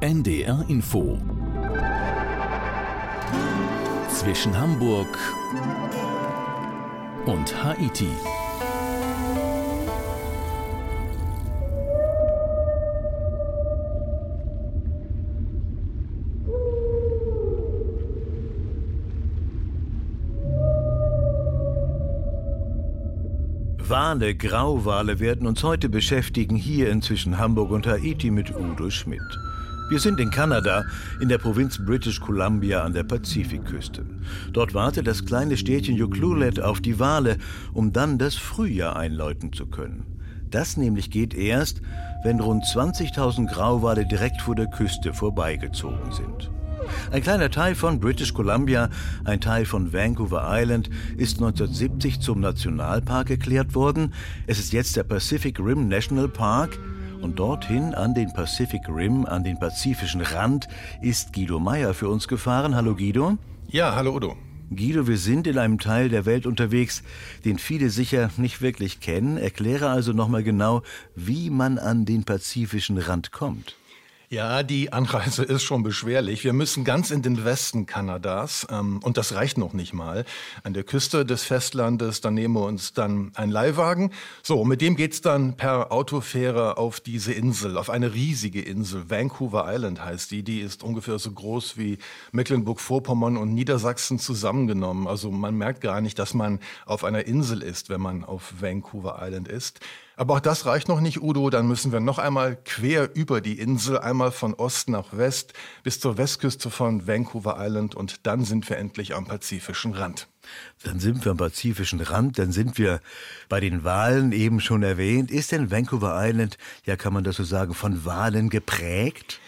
NDR Info zwischen Hamburg und Haiti. Wale, Grauwale werden uns heute beschäftigen, hier inzwischen Hamburg und Haiti mit Udo Schmidt. Wir sind in Kanada, in der Provinz British Columbia an der Pazifikküste. Dort wartet das kleine Städtchen Ucluelet auf die Wale, um dann das Frühjahr einläuten zu können. Das nämlich geht erst, wenn rund 20.000 Grauwale direkt vor der Küste vorbeigezogen sind. Ein kleiner Teil von British Columbia, ein Teil von Vancouver Island, ist 1970 zum Nationalpark erklärt worden. Es ist jetzt der Pacific Rim National Park. Und dorthin an den Pacific Rim, an den pazifischen Rand, ist Guido Meyer für uns gefahren. Hallo Guido. Ja, hallo Udo. Guido, wir sind in einem Teil der Welt unterwegs, den viele sicher nicht wirklich kennen. Erkläre also nochmal genau, wie man an den pazifischen Rand kommt. Ja, die Anreise ist schon beschwerlich. Wir müssen ganz in den Westen Kanadas ähm, und das reicht noch nicht mal. An der Küste des Festlandes, da nehmen wir uns dann einen Leihwagen. So, mit dem geht's dann per Autofähre auf diese Insel, auf eine riesige Insel. Vancouver Island heißt die. Die ist ungefähr so groß wie Mecklenburg-Vorpommern und Niedersachsen zusammengenommen. Also man merkt gar nicht, dass man auf einer Insel ist, wenn man auf Vancouver Island ist. Aber auch das reicht noch nicht, Udo. Dann müssen wir noch einmal quer über die Insel, einmal von Ost nach West bis zur Westküste von Vancouver Island und dann sind wir endlich am pazifischen Rand. Dann sind wir am pazifischen Rand, dann sind wir bei den Walen eben schon erwähnt. Ist denn Vancouver Island, ja kann man das so sagen, von Walen geprägt?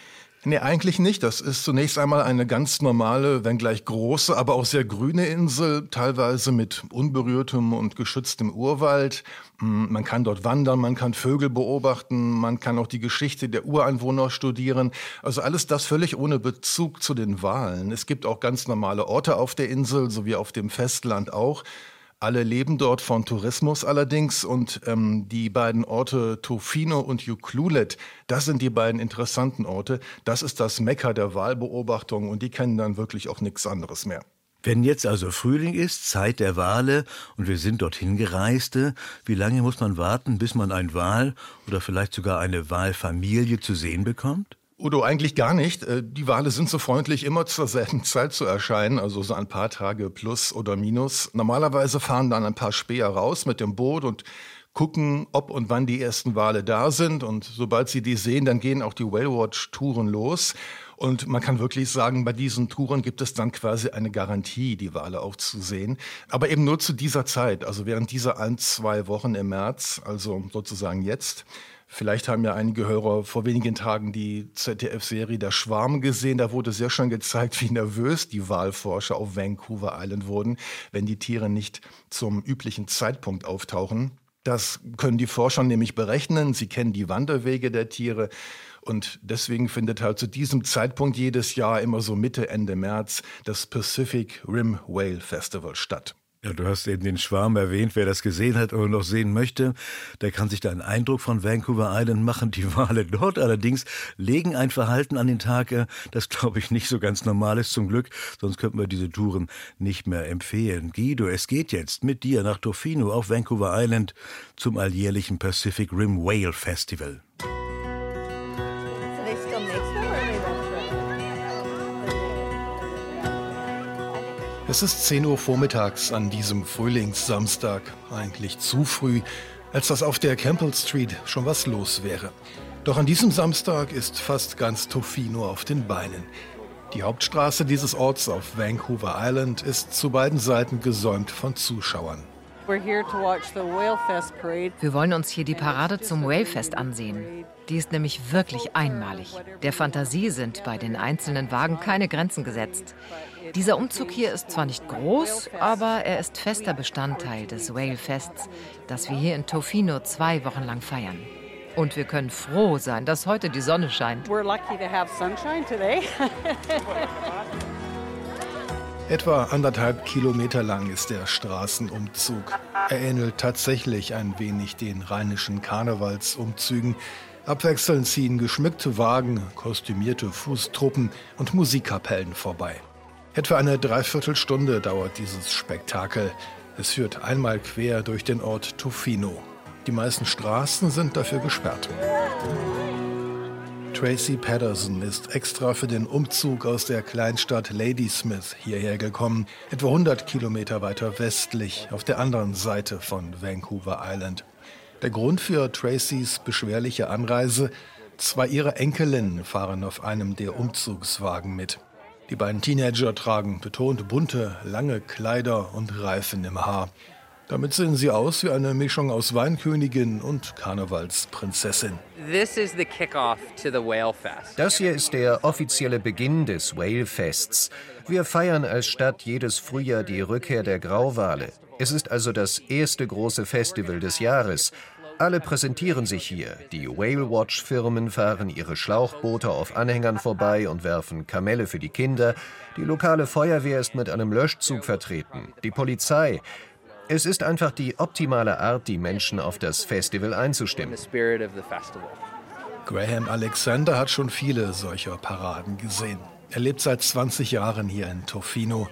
Nee, eigentlich nicht. Das ist zunächst einmal eine ganz normale, wenngleich große, aber auch sehr grüne Insel, teilweise mit unberührtem und geschütztem Urwald. Hm, man kann dort wandern, man kann Vögel beobachten, man kann auch die Geschichte der Ureinwohner studieren. Also alles das völlig ohne Bezug zu den Wahlen. Es gibt auch ganz normale Orte auf der Insel, so wie auf dem Festland auch. Alle leben dort von Tourismus allerdings und ähm, die beiden Orte Tofino und Ucluelet, das sind die beiden interessanten Orte. Das ist das Mekka der Wahlbeobachtung und die kennen dann wirklich auch nichts anderes mehr. Wenn jetzt also Frühling ist, Zeit der Wale und wir sind dorthin gereiste, wie lange muss man warten, bis man ein Wal oder vielleicht sogar eine Walfamilie zu sehen bekommt? Udo, eigentlich gar nicht. Äh, die Wale sind so freundlich, immer zur selben Zeit zu erscheinen, also so ein paar Tage plus oder minus. Normalerweise fahren dann ein paar Späher raus mit dem Boot und gucken, ob und wann die ersten Wale da sind. Und sobald sie die sehen, dann gehen auch die Whale Watch Touren los. Und man kann wirklich sagen, bei diesen Touren gibt es dann quasi eine Garantie, die Wale auch zu sehen. Aber eben nur zu dieser Zeit, also während dieser ein, zwei Wochen im März, also sozusagen jetzt. Vielleicht haben ja einige Hörer vor wenigen Tagen die ZDF-Serie Der Schwarm gesehen. Da wurde sehr schön gezeigt, wie nervös die Wahlforscher auf Vancouver Island wurden, wenn die Tiere nicht zum üblichen Zeitpunkt auftauchen. Das können die Forscher nämlich berechnen. Sie kennen die Wanderwege der Tiere. Und deswegen findet halt zu diesem Zeitpunkt jedes Jahr immer so Mitte, Ende März das Pacific Rim Whale Festival statt. Ja, du hast eben den Schwarm erwähnt. Wer das gesehen hat oder noch sehen möchte, der kann sich da einen Eindruck von Vancouver Island machen. Die Wale dort allerdings legen ein Verhalten an den Tag, äh, das glaube ich nicht so ganz normal ist zum Glück. Sonst könnten wir diese Touren nicht mehr empfehlen. Guido, es geht jetzt mit dir nach Tofino auf Vancouver Island zum alljährlichen Pacific Rim Whale Festival. Es ist 10 Uhr vormittags an diesem Frühlingssamstag, eigentlich zu früh, als dass auf der Campbell Street schon was los wäre. Doch an diesem Samstag ist fast ganz Tofino auf den Beinen. Die Hauptstraße dieses Orts auf Vancouver Island ist zu beiden Seiten gesäumt von Zuschauern. Wir wollen uns hier die Parade zum Whalefest ansehen. Die ist nämlich wirklich einmalig. Der Fantasie sind bei den einzelnen Wagen keine Grenzen gesetzt. Dieser Umzug hier ist zwar nicht groß, aber er ist fester Bestandteil des Whalefests, das wir hier in Tofino zwei Wochen lang feiern. Und wir können froh sein, dass heute die Sonne scheint. We're lucky to have sunshine today. Etwa anderthalb Kilometer lang ist der Straßenumzug. Er ähnelt tatsächlich ein wenig den rheinischen Karnevalsumzügen. Abwechselnd ziehen geschmückte Wagen, kostümierte Fußtruppen und Musikkapellen vorbei. Etwa eine Dreiviertelstunde dauert dieses Spektakel. Es führt einmal quer durch den Ort Tofino. Die meisten Straßen sind dafür gesperrt. Tracy Patterson ist extra für den Umzug aus der Kleinstadt Ladysmith hierher gekommen, etwa 100 Kilometer weiter westlich, auf der anderen Seite von Vancouver Island. Der Grund für Tracys beschwerliche Anreise, zwei ihrer Enkelinnen fahren auf einem der Umzugswagen mit. Die beiden Teenager tragen betont bunte, lange Kleider und Reifen im Haar. Damit sehen sie aus wie eine Mischung aus Weinkönigin und Karnevalsprinzessin. Das hier ist der offizielle Beginn des Whale-Fests. Wir feiern als Stadt jedes Frühjahr die Rückkehr der Grauwale. Es ist also das erste große Festival des Jahres. Alle präsentieren sich hier. Die Whale Watch Firmen fahren ihre Schlauchboote auf Anhängern vorbei und werfen Kamelle für die Kinder. Die lokale Feuerwehr ist mit einem Löschzug vertreten. Die Polizei. Es ist einfach die optimale Art, die Menschen auf das Festival einzustimmen. Graham Alexander hat schon viele solcher Paraden gesehen. Er lebt seit 20 Jahren hier in Tofino.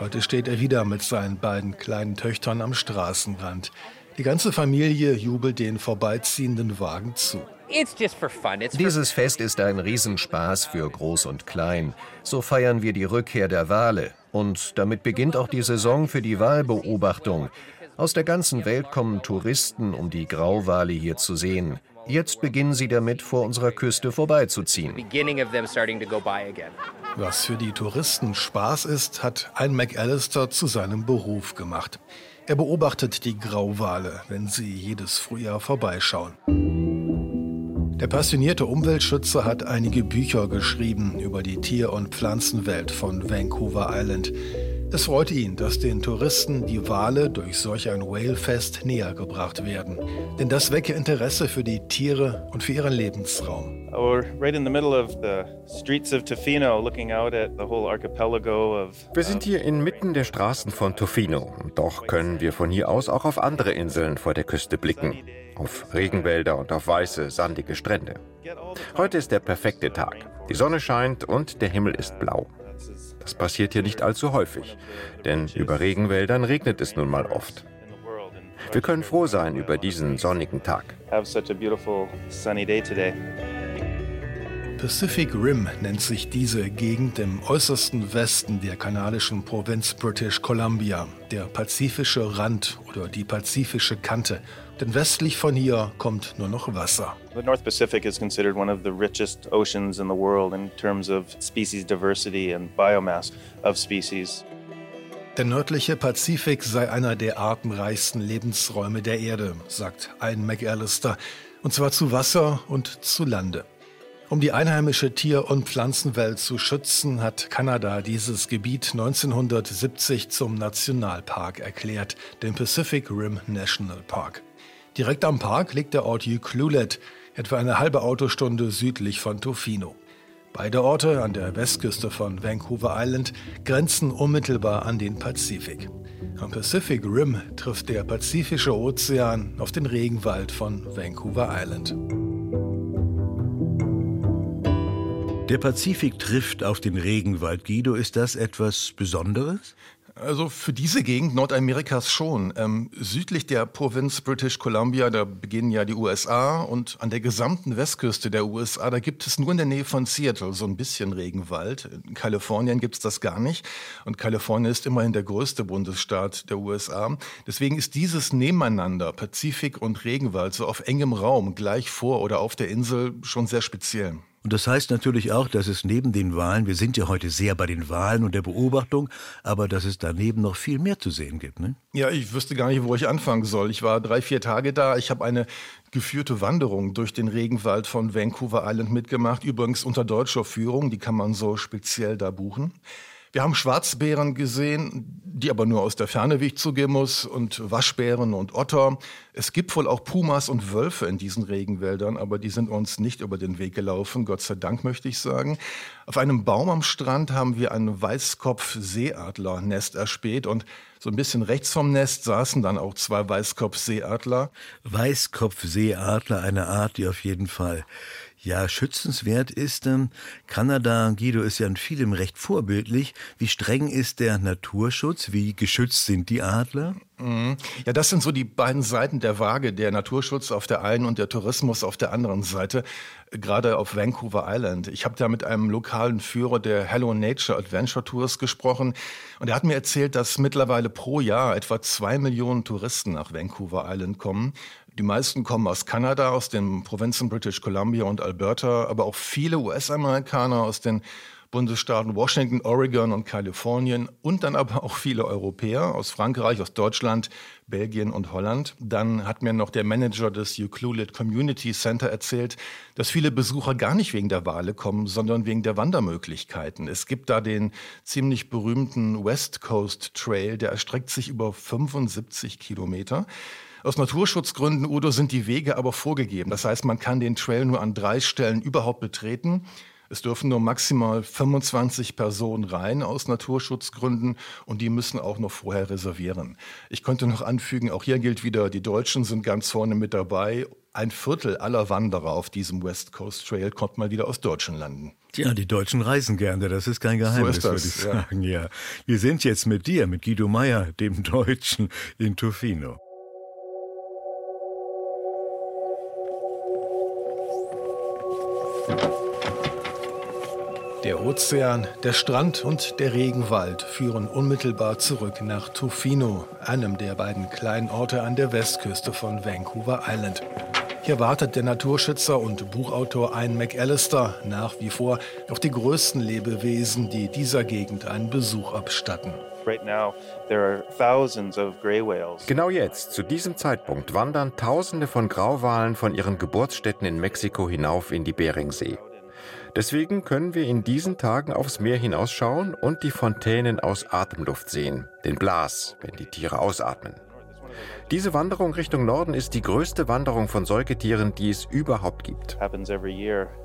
Heute steht er wieder mit seinen beiden kleinen Töchtern am Straßenrand. Die ganze Familie jubelt den vorbeiziehenden Wagen zu. Dieses Fest ist ein Riesenspaß für Groß und Klein. So feiern wir die Rückkehr der Wale. Und damit beginnt auch die Saison für die Walbeobachtung. Aus der ganzen Welt kommen Touristen, um die Grauwale hier zu sehen. Jetzt beginnen sie damit, vor unserer Küste vorbeizuziehen. Was für die Touristen Spaß ist, hat ein McAllister zu seinem Beruf gemacht. Er beobachtet die Grauwale, wenn sie jedes Frühjahr vorbeischauen. Der passionierte Umweltschützer hat einige Bücher geschrieben über die Tier- und Pflanzenwelt von Vancouver Island. Es freut ihn, dass den Touristen die Wale durch solch ein Whalefest näher gebracht werden. Denn das wecke Interesse für die Tiere und für ihren Lebensraum. Wir sind hier inmitten der Straßen von Tofino. Doch können wir von hier aus auch auf andere Inseln vor der Küste blicken. Auf Regenwälder und auf weiße, sandige Strände. Heute ist der perfekte Tag. Die Sonne scheint und der Himmel ist blau. Das passiert hier nicht allzu häufig, denn über Regenwäldern regnet es nun mal oft. Wir können froh sein über diesen sonnigen Tag. Pacific Rim nennt sich diese Gegend im äußersten Westen der kanadischen Provinz British Columbia, der pazifische Rand oder die pazifische Kante. Denn westlich von hier kommt nur noch Wasser. The North Pacific is considered one of the richest oceans in the world in terms of species diversity and biomass of species. Der nördliche Pazifik sei einer der artenreichsten Lebensräume der Erde, sagt ein McAllister, und zwar zu Wasser und zu Lande. Um die einheimische Tier- und Pflanzenwelt zu schützen, hat Kanada dieses Gebiet 1970 zum Nationalpark erklärt, den Pacific Rim National Park. Direkt am Park liegt der Ort Ucluelet, etwa eine halbe Autostunde südlich von Tofino. Beide Orte an der Westküste von Vancouver Island grenzen unmittelbar an den Pazifik. Am Pacific Rim trifft der Pazifische Ozean auf den Regenwald von Vancouver Island. Der Pazifik trifft auf den Regenwald. Guido, ist das etwas Besonderes? Also für diese Gegend Nordamerikas schon. Ähm, südlich der Provinz British Columbia, da beginnen ja die USA und an der gesamten Westküste der USA, da gibt es nur in der Nähe von Seattle so ein bisschen Regenwald. In Kalifornien gibt es das gar nicht und Kalifornien ist immerhin der größte Bundesstaat der USA. Deswegen ist dieses Nebeneinander, Pazifik und Regenwald, so auf engem Raum, gleich vor oder auf der Insel, schon sehr speziell. Und das heißt natürlich auch, dass es neben den Wahlen, wir sind ja heute sehr bei den Wahlen und der Beobachtung, aber dass es daneben noch viel mehr zu sehen gibt. Ne? Ja, ich wüsste gar nicht, wo ich anfangen soll. Ich war drei, vier Tage da. Ich habe eine geführte Wanderung durch den Regenwald von Vancouver Island mitgemacht, übrigens unter deutscher Führung, die kann man so speziell da buchen. Wir haben Schwarzbären gesehen, die aber nur aus der Ferne, wie ich zugeben muss, und Waschbären und Otter. Es gibt wohl auch Pumas und Wölfe in diesen Regenwäldern, aber die sind uns nicht über den Weg gelaufen, Gott sei Dank möchte ich sagen. Auf einem Baum am Strand haben wir ein Weißkopf-Seeadler-Nest erspäht und so ein bisschen rechts vom Nest saßen dann auch zwei Weißkopf-Seeadler. Weißkopf-Seeadler, eine Art, die auf jeden Fall ja, schützenswert ist, ähm, Kanada, Guido, ist ja in vielem recht vorbildlich. Wie streng ist der Naturschutz? Wie geschützt sind die Adler? Mhm. Ja, das sind so die beiden Seiten der Waage, der Naturschutz auf der einen und der Tourismus auf der anderen Seite, gerade auf Vancouver Island. Ich habe da mit einem lokalen Führer der Hello Nature Adventure Tours gesprochen und er hat mir erzählt, dass mittlerweile pro Jahr etwa zwei Millionen Touristen nach Vancouver Island kommen. Die meisten kommen aus Kanada, aus den Provinzen British Columbia und Alberta, aber auch viele US-Amerikaner aus den Bundesstaaten Washington, Oregon und Kalifornien und dann aber auch viele Europäer aus Frankreich, aus Deutschland, Belgien und Holland. Dann hat mir noch der Manager des Ucluelet Community Center erzählt, dass viele Besucher gar nicht wegen der Wale kommen, sondern wegen der Wandermöglichkeiten. Es gibt da den ziemlich berühmten West Coast Trail, der erstreckt sich über 75 Kilometer. Aus Naturschutzgründen, Udo, sind die Wege aber vorgegeben. Das heißt, man kann den Trail nur an drei Stellen überhaupt betreten. Es dürfen nur maximal 25 Personen rein aus Naturschutzgründen und die müssen auch noch vorher reservieren. Ich könnte noch anfügen, auch hier gilt wieder, die Deutschen sind ganz vorne mit dabei. Ein Viertel aller Wanderer auf diesem West Coast Trail kommt mal wieder aus deutschen Landen. Ja, die Deutschen reisen gerne, das ist kein Geheimnis, so ist das, würde ich sagen. Ja. ja. Wir sind jetzt mit dir, mit Guido Meyer, dem Deutschen in Tofino. Der Ozean, der Strand und der Regenwald führen unmittelbar zurück nach Tofino, einem der beiden kleinen Orte an der Westküste von Vancouver Island. Hier wartet der Naturschützer und Buchautor Ian McAllister nach wie vor auf die größten Lebewesen, die dieser Gegend einen Besuch abstatten. Genau jetzt, zu diesem Zeitpunkt, wandern Tausende von Grauwalen von ihren Geburtsstätten in Mexiko hinauf in die Beringsee. Deswegen können wir in diesen Tagen aufs Meer hinausschauen und die Fontänen aus Atemluft sehen, den Blas, wenn die Tiere ausatmen. Diese Wanderung Richtung Norden ist die größte Wanderung von Säugetieren, die es überhaupt gibt.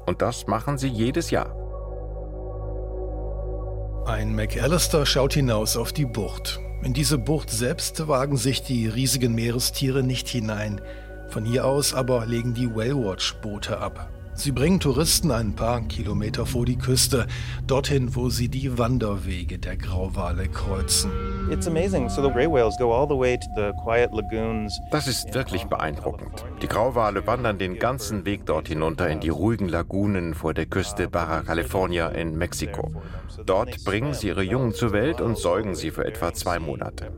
Und das machen sie jedes Jahr. Ein McAllister schaut hinaus auf die Bucht. In diese Bucht selbst wagen sich die riesigen Meerestiere nicht hinein. Von hier aus aber legen die Whale-Watch-Boote ab. Sie bringen Touristen ein paar Kilometer vor die Küste, dorthin, wo sie die Wanderwege der Grauwale kreuzen. Das ist wirklich beeindruckend. Die Grauwale wandern den ganzen Weg dort hinunter in die ruhigen Lagunen vor der Küste Baja California in Mexiko. Dort bringen sie ihre Jungen zur Welt und säugen sie für etwa zwei Monate.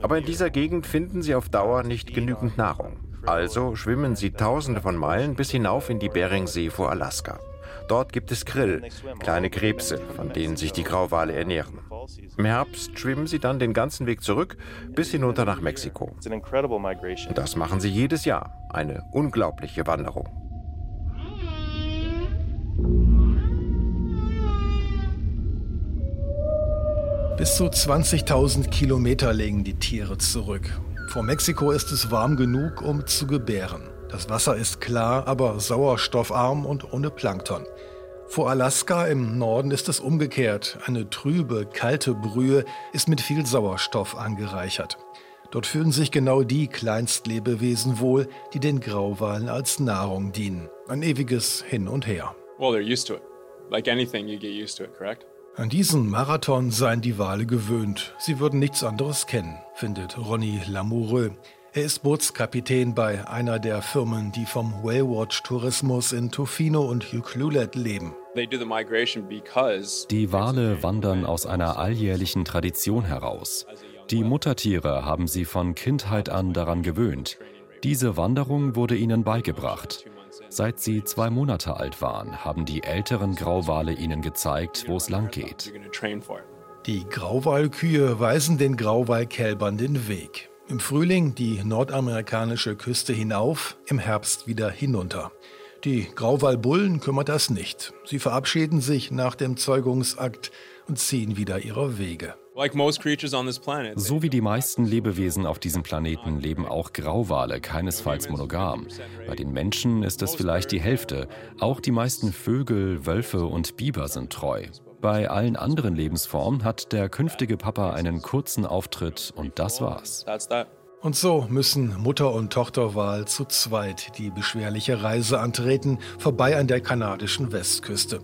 Aber in dieser Gegend finden sie auf Dauer nicht genügend Nahrung. Also schwimmen sie tausende von Meilen bis hinauf in die Beringsee vor Alaska. Dort gibt es Krill, kleine Krebse, von denen sich die Grauwale ernähren. Im Herbst schwimmen sie dann den ganzen Weg zurück bis hinunter nach Mexiko. Und das machen sie jedes Jahr. Eine unglaubliche Wanderung. Bis zu 20.000 Kilometer legen die Tiere zurück. Vor Mexiko ist es warm genug, um zu gebären. Das Wasser ist klar, aber sauerstoffarm und ohne Plankton. Vor Alaska im Norden ist es umgekehrt. Eine trübe, kalte Brühe ist mit viel Sauerstoff angereichert. Dort fühlen sich genau die Kleinstlebewesen wohl, die den Grauwalen als Nahrung dienen. Ein ewiges Hin und Her. Well, they're used to it. Like anything, you get used to it, correct? An diesen Marathon seien die Wale gewöhnt. Sie würden nichts anderes kennen, findet Ronny Lamoureux. Er ist Bootskapitän bei einer der Firmen, die vom Whale-Watch-Tourismus in Tofino und Ucluelet leben. Die Wale wandern aus einer alljährlichen Tradition heraus. Die Muttertiere haben sie von Kindheit an daran gewöhnt. Diese Wanderung wurde ihnen beigebracht. Seit sie zwei Monate alt waren, haben die älteren Grauwale ihnen gezeigt, wo es lang geht. Die Grauwalkühe weisen den Grauwalkälbern den Weg. Im Frühling die nordamerikanische Küste hinauf, im Herbst wieder hinunter. Die Grauwalbullen kümmert das nicht. Sie verabschieden sich nach dem Zeugungsakt und ziehen wieder ihre Wege. So wie die meisten Lebewesen auf diesem Planeten leben auch Grauwale keinesfalls monogam. Bei den Menschen ist es vielleicht die Hälfte. Auch die meisten Vögel, Wölfe und Biber sind treu. Bei allen anderen Lebensformen hat der künftige Papa einen kurzen Auftritt und das war's. Und so müssen Mutter und Tochterwal zu zweit die beschwerliche Reise antreten, vorbei an der kanadischen Westküste.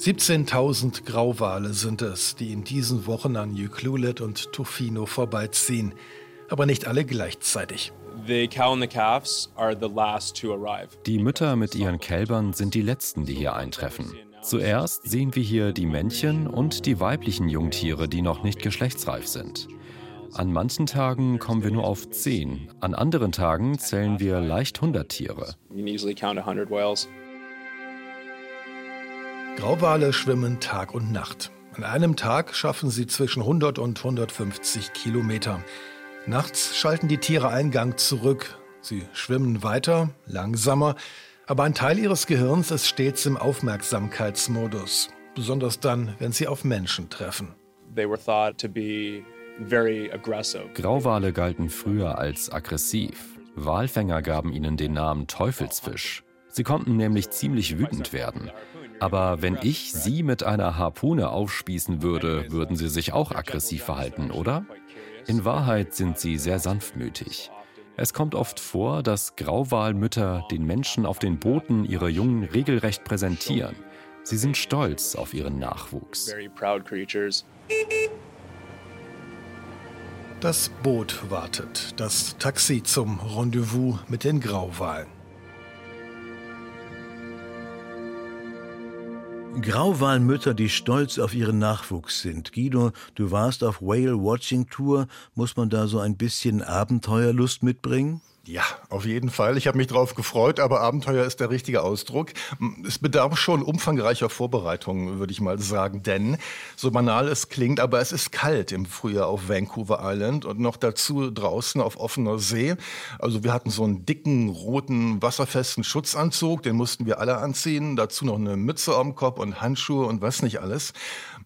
17.000 Grauwale sind es, die in diesen Wochen an Ucluelet und Tofino vorbeiziehen. Aber nicht alle gleichzeitig. Die Mütter mit ihren Kälbern sind die letzten, die hier eintreffen. Zuerst sehen wir hier die Männchen und die weiblichen Jungtiere, die noch nicht geschlechtsreif sind. An manchen Tagen kommen wir nur auf 10, an anderen Tagen zählen wir leicht 100 Tiere. Grauwale schwimmen Tag und Nacht. An einem Tag schaffen sie zwischen 100 und 150 Kilometer. Nachts schalten die Tiere Eingang zurück. Sie schwimmen weiter, langsamer, aber ein Teil ihres Gehirns ist stets im Aufmerksamkeitsmodus, besonders dann, wenn sie auf Menschen treffen. Grauwale galten früher als aggressiv. Walfänger gaben ihnen den Namen Teufelsfisch. Sie konnten nämlich ziemlich wütend werden. Aber wenn ich sie mit einer Harpune aufspießen würde, würden sie sich auch aggressiv verhalten, oder? In Wahrheit sind sie sehr sanftmütig. Es kommt oft vor, dass Grauwalmütter den Menschen auf den Booten ihre Jungen regelrecht präsentieren. Sie sind stolz auf ihren Nachwuchs. Das Boot wartet, das Taxi zum Rendezvous mit den Grauwalen. Grauwalmütter, die stolz auf ihren Nachwuchs sind. Guido, du warst auf Whale Watching Tour. Muss man da so ein bisschen Abenteuerlust mitbringen? Ja, auf jeden Fall. Ich habe mich darauf gefreut, aber Abenteuer ist der richtige Ausdruck. Es bedarf schon umfangreicher Vorbereitungen, würde ich mal sagen, denn so banal es klingt, aber es ist kalt im Frühjahr auf Vancouver Island und noch dazu draußen auf offener See. Also wir hatten so einen dicken, roten, wasserfesten Schutzanzug, den mussten wir alle anziehen, dazu noch eine Mütze am Kopf und Handschuhe und was nicht alles.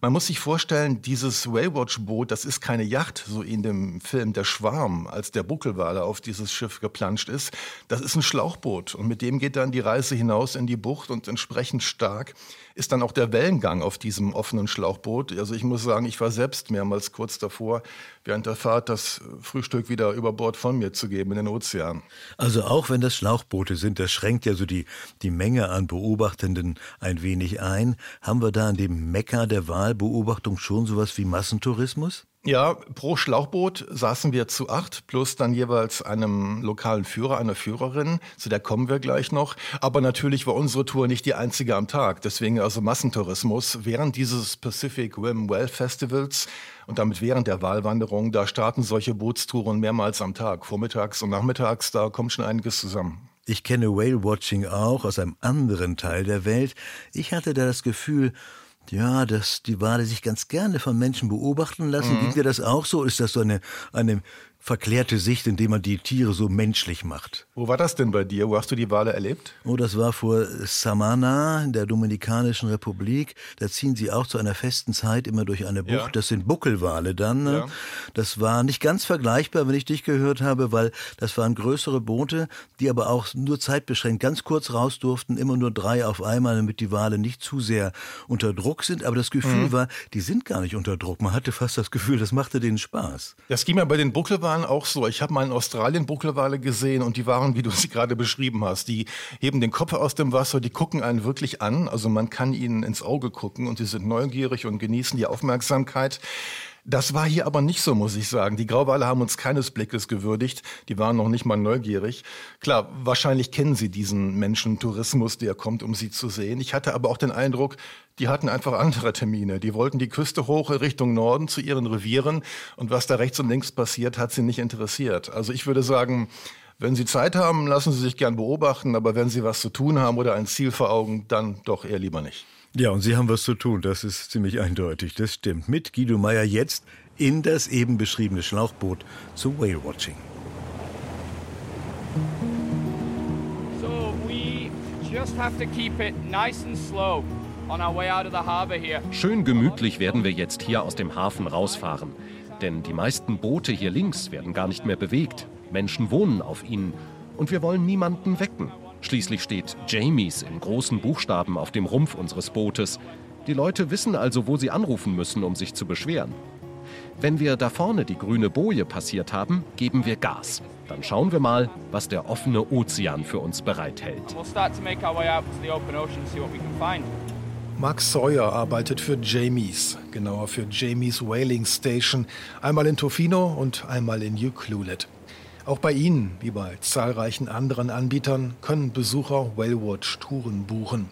Man muss sich vorstellen, dieses Waywatch-Boot, das ist keine Yacht, so in dem Film Der Schwarm, als der Buckelwale auf dieses Schiff geplanscht ist. Das ist ein Schlauchboot und mit dem geht dann die Reise hinaus in die Bucht und entsprechend stark ist dann auch der Wellengang auf diesem offenen Schlauchboot. Also ich muss sagen, ich war selbst mehrmals kurz davor, während der Fahrt das Frühstück wieder über Bord von mir zu geben in den Ozean. Also auch wenn das Schlauchboote sind, das schränkt ja so die, die Menge an Beobachtenden ein wenig ein. Haben wir da an dem Mekka der Wahlbeobachtung schon sowas wie Massentourismus? Ja, pro Schlauchboot saßen wir zu acht, plus dann jeweils einem lokalen Führer, einer Führerin. Zu der kommen wir gleich noch. Aber natürlich war unsere Tour nicht die einzige am Tag. Deswegen also Massentourismus. Während dieses Pacific Rim Well Festivals und damit während der Wahlwanderung, da starten solche Bootstouren mehrmals am Tag. Vormittags und nachmittags, da kommt schon einiges zusammen. Ich kenne Whale Watching auch aus einem anderen Teil der Welt. Ich hatte da das Gefühl, ja, dass die Wale sich ganz gerne von Menschen beobachten lassen. Mhm. Ging dir das auch so? Ist das so eine, eine verklärte Sicht, indem man die Tiere so menschlich macht. Wo war das denn bei dir? Wo hast du die Wale erlebt? Oh, das war vor Samana in der Dominikanischen Republik. Da ziehen sie auch zu einer festen Zeit immer durch eine Bucht. Ja. Das sind Buckelwale dann. Ne? Ja. Das war nicht ganz vergleichbar, wenn ich dich gehört habe, weil das waren größere Boote, die aber auch nur zeitbeschränkt ganz kurz raus durften, immer nur drei auf einmal, damit die Wale nicht zu sehr unter Druck sind. Aber das Gefühl mhm. war, die sind gar nicht unter Druck. Man hatte fast das Gefühl, das machte denen Spaß. Das ging mir bei den Buckelwalen auch so. Ich habe mal in Australien Buckelwale gesehen und die waren, wie du sie gerade beschrieben hast. Die heben den Kopf aus dem Wasser, die gucken einen wirklich an. Also man kann ihnen ins Auge gucken und sie sind neugierig und genießen die Aufmerksamkeit. Das war hier aber nicht so, muss ich sagen. Die Grauwale haben uns keines Blickes gewürdigt. Die waren noch nicht mal neugierig. Klar, wahrscheinlich kennen sie diesen Menschentourismus, der kommt, um sie zu sehen. Ich hatte aber auch den Eindruck, die hatten einfach andere Termine. Die wollten die Küste hoch Richtung Norden zu ihren Revieren. Und was da rechts und links passiert, hat sie nicht interessiert. Also ich würde sagen, wenn Sie Zeit haben, lassen Sie sich gern beobachten, aber wenn Sie was zu tun haben oder ein Ziel vor Augen, dann doch eher lieber nicht. Ja, und Sie haben was zu tun, das ist ziemlich eindeutig, das stimmt. Mit Guido Meyer jetzt in das eben beschriebene Schlauchboot zu Whale Watching. Schön gemütlich werden wir jetzt hier aus dem Hafen rausfahren. Denn die meisten Boote hier links werden gar nicht mehr bewegt. Menschen wohnen auf ihnen. Und wir wollen niemanden wecken. Schließlich steht Jamies in großen Buchstaben auf dem Rumpf unseres Bootes. Die Leute wissen also, wo sie anrufen müssen, um sich zu beschweren. Wenn wir da vorne die grüne Boje passiert haben, geben wir Gas. Dann schauen wir mal, was der offene Ozean für uns bereithält. Mark Sawyer arbeitet für Jamies, genauer für Jamies Whaling Station, einmal in Tofino und einmal in Ucluelet. Auch bei ihnen, wie bei zahlreichen anderen Anbietern, können Besucher Whalewatch-Touren buchen.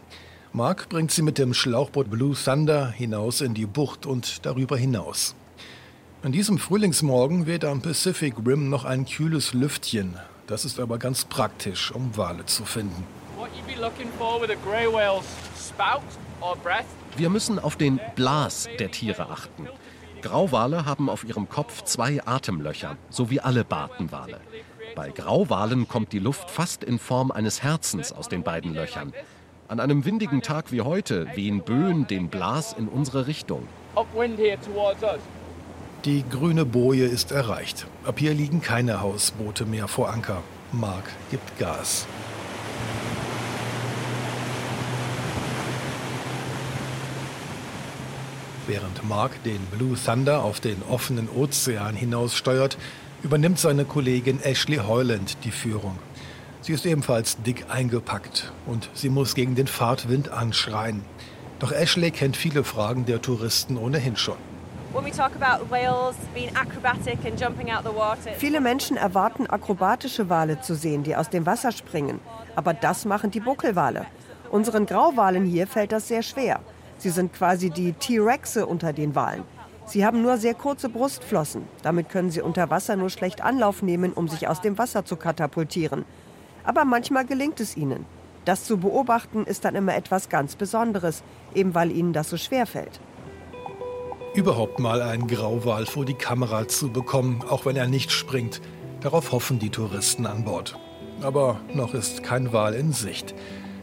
Mark bringt sie mit dem Schlauchboot Blue Thunder hinaus in die Bucht und darüber hinaus. An diesem Frühlingsmorgen weht am Pacific Rim noch ein kühles Lüftchen. Das ist aber ganz praktisch, um Wale zu finden. Wir müssen auf den Blas der Tiere achten. Grauwale haben auf ihrem Kopf zwei Atemlöcher, so wie alle Bartenwale. Bei Grauwalen kommt die Luft fast in Form eines Herzens aus den beiden Löchern. An einem windigen Tag wie heute wehen Böen den Blas in unsere Richtung. Die grüne Boje ist erreicht. Ab hier liegen keine Hausboote mehr vor Anker. Mark gibt Gas. Während Mark den Blue Thunder auf den offenen Ozean hinaussteuert, übernimmt seine Kollegin Ashley Hoyland die Führung. Sie ist ebenfalls dick eingepackt und sie muss gegen den Fahrtwind anschreien. Doch Ashley kennt viele Fragen der Touristen ohnehin schon. Viele Menschen erwarten akrobatische Wale zu sehen, die aus dem Wasser springen. Aber das machen die Buckelwale. Unseren Grauwalen hier fällt das sehr schwer. Sie sind quasi die T-Rexe unter den Walen. Sie haben nur sehr kurze Brustflossen. Damit können sie unter Wasser nur schlecht Anlauf nehmen, um sich aus dem Wasser zu katapultieren. Aber manchmal gelingt es ihnen. Das zu beobachten ist dann immer etwas ganz Besonderes, eben weil ihnen das so schwer fällt. Überhaupt mal einen Grauwal vor die Kamera zu bekommen, auch wenn er nicht springt, darauf hoffen die Touristen an Bord. Aber noch ist kein Wal in Sicht.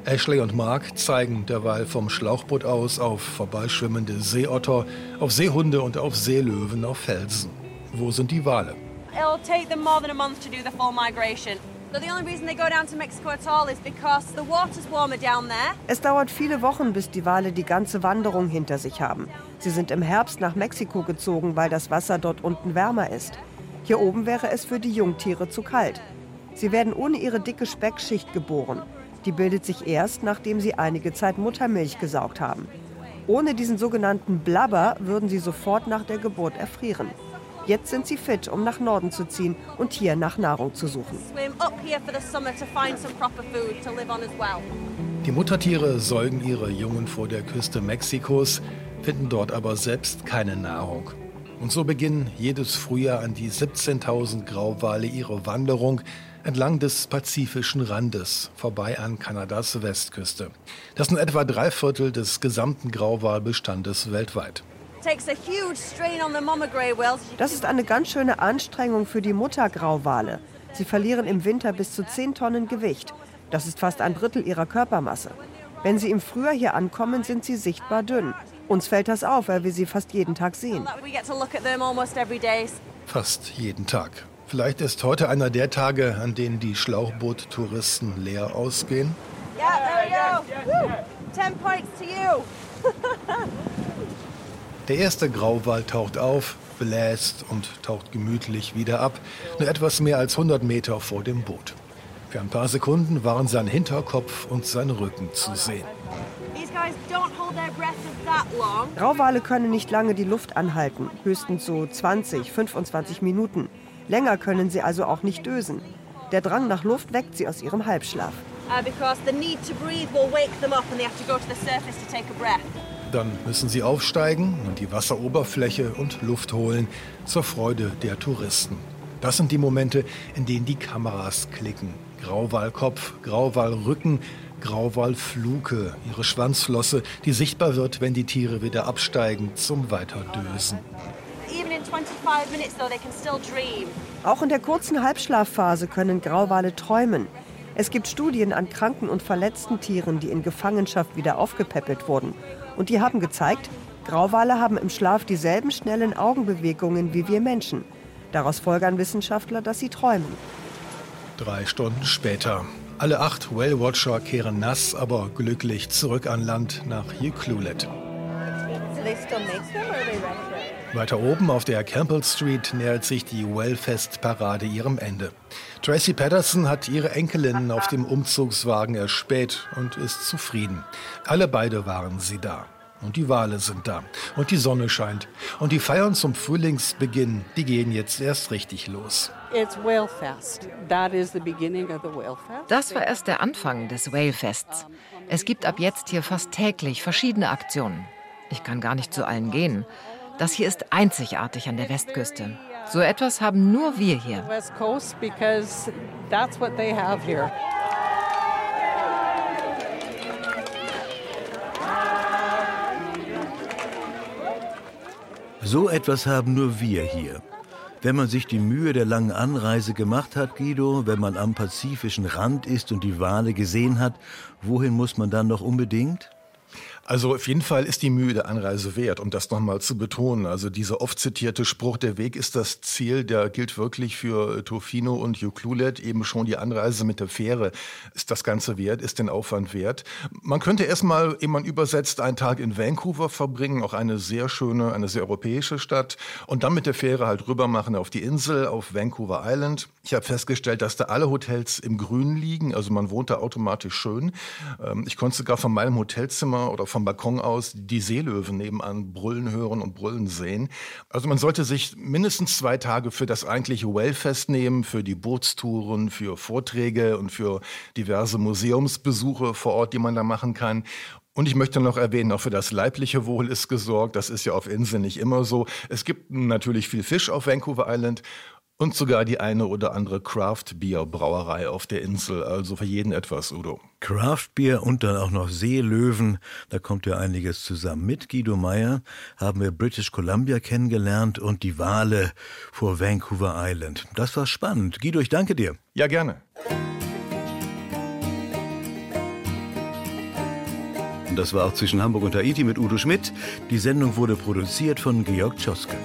Ashley und Mark zeigen derweil vom Schlauchboot aus auf vorbeischwimmende Seeotter, auf Seehunde und auf Seelöwen auf Felsen. Wo sind die Wale? It'll take them more than a month to do the full migration. Es dauert viele Wochen, bis die Wale die ganze Wanderung hinter sich haben. Sie sind im Herbst nach Mexiko gezogen, weil das Wasser dort unten wärmer ist. Hier oben wäre es für die Jungtiere zu kalt. Sie werden ohne ihre dicke Speckschicht geboren. Die bildet sich erst, nachdem sie einige Zeit Muttermilch gesaugt haben. Ohne diesen sogenannten Blubber würden sie sofort nach der Geburt erfrieren. Jetzt sind sie fit, um nach Norden zu ziehen und hier nach Nahrung zu suchen. Die Muttertiere säugen ihre Jungen vor der Küste Mexikos, finden dort aber selbst keine Nahrung. Und so beginnen jedes Frühjahr an die 17.000 Grauwale ihre Wanderung entlang des pazifischen Randes, vorbei an Kanadas Westküste. Das sind etwa drei Viertel des gesamten Grauwalbestandes weltweit. Das ist eine ganz schöne Anstrengung für die Muttergrauwale. Sie verlieren im Winter bis zu 10 Tonnen Gewicht. Das ist fast ein Drittel ihrer Körpermasse. Wenn sie im Frühjahr hier ankommen, sind sie sichtbar dünn. Uns fällt das auf, weil wir sie fast jeden Tag sehen. Fast jeden Tag. Vielleicht ist heute einer der Tage, an denen die Schlauchboot-Touristen leer ausgehen. Yeah, there we go. Woo. Ten points to you. Der erste Grauwal taucht auf, bläst und taucht gemütlich wieder ab, nur etwas mehr als 100 Meter vor dem Boot. Für ein paar Sekunden waren sein Hinterkopf und sein Rücken zu sehen. Grauwale können nicht lange die Luft anhalten, höchstens so 20, 25 Minuten. Länger können sie also auch nicht dösen. Der Drang nach Luft weckt sie aus ihrem Halbschlaf. Dann müssen sie aufsteigen und die Wasseroberfläche und Luft holen, zur Freude der Touristen. Das sind die Momente, in denen die Kameras klicken. Grauwalkopf, Grauwalrücken, Grauwalfluke, ihre Schwanzflosse, die sichtbar wird, wenn die Tiere wieder absteigen zum Weiterdösen. Auch in der kurzen Halbschlafphase können Grauwale träumen. Es gibt Studien an kranken und verletzten Tieren, die in Gefangenschaft wieder aufgepäppelt wurden. Und die haben gezeigt, Grauwale haben im Schlaf dieselben schnellen Augenbewegungen wie wir Menschen. Daraus folgern Wissenschaftler, dass sie träumen. Drei Stunden später. Alle acht Whale-Watcher kehren nass, aber glücklich zurück an Land nach Ucluelet. Weiter oben auf der Campbell Street nähert sich die Wellfest-Parade ihrem Ende. Tracy Patterson hat ihre Enkelinnen auf dem Umzugswagen erspäht und ist zufrieden. Alle beide waren sie da. Und die Wale sind da. Und die Sonne scheint. Und die Feiern zum Frühlingsbeginn, die gehen jetzt erst richtig los. Das war erst der Anfang des Whalefests. Es gibt ab jetzt hier fast täglich verschiedene Aktionen. Ich kann gar nicht zu allen gehen. Das hier ist einzigartig an der Westküste. So etwas haben nur wir hier. So etwas haben nur wir hier. Wenn man sich die Mühe der langen Anreise gemacht hat, Guido, wenn man am pazifischen Rand ist und die Wale gesehen hat, wohin muss man dann noch unbedingt? Also auf jeden Fall ist die Mühe der Anreise wert, um das nochmal zu betonen. Also dieser oft zitierte Spruch, der Weg ist das Ziel, der gilt wirklich für Tofino und Juklulet. Eben schon die Anreise mit der Fähre ist das Ganze wert, ist den Aufwand wert. Man könnte erstmal, ehe man übersetzt, einen Tag in Vancouver verbringen, auch eine sehr schöne, eine sehr europäische Stadt. Und dann mit der Fähre halt rüber machen auf die Insel, auf Vancouver Island. Ich habe festgestellt, dass da alle Hotels im Grün liegen, also man wohnt da automatisch schön. Ähm, ich konnte sogar von meinem Hotelzimmer oder vom Balkon aus die Seelöwen nebenan brüllen hören und brüllen sehen. Also man sollte sich mindestens zwei Tage für das eigentliche Wellfest nehmen, für die Bootstouren, für Vorträge und für diverse Museumsbesuche vor Ort, die man da machen kann. Und ich möchte noch erwähnen, auch für das leibliche Wohl ist gesorgt. Das ist ja auf Inseln nicht immer so. Es gibt natürlich viel Fisch auf Vancouver Island und sogar die eine oder andere Craft-Bier-Brauerei auf der Insel. Also für jeden etwas, Udo. Craft-Bier und dann auch noch Seelöwen. Da kommt ja einiges zusammen. Mit Guido Meyer haben wir British Columbia kennengelernt und die Wale vor Vancouver Island. Das war spannend. Guido, ich danke dir. Ja, gerne. Und das war auch zwischen Hamburg und Haiti mit Udo Schmidt. Die Sendung wurde produziert von Georg Tschoske.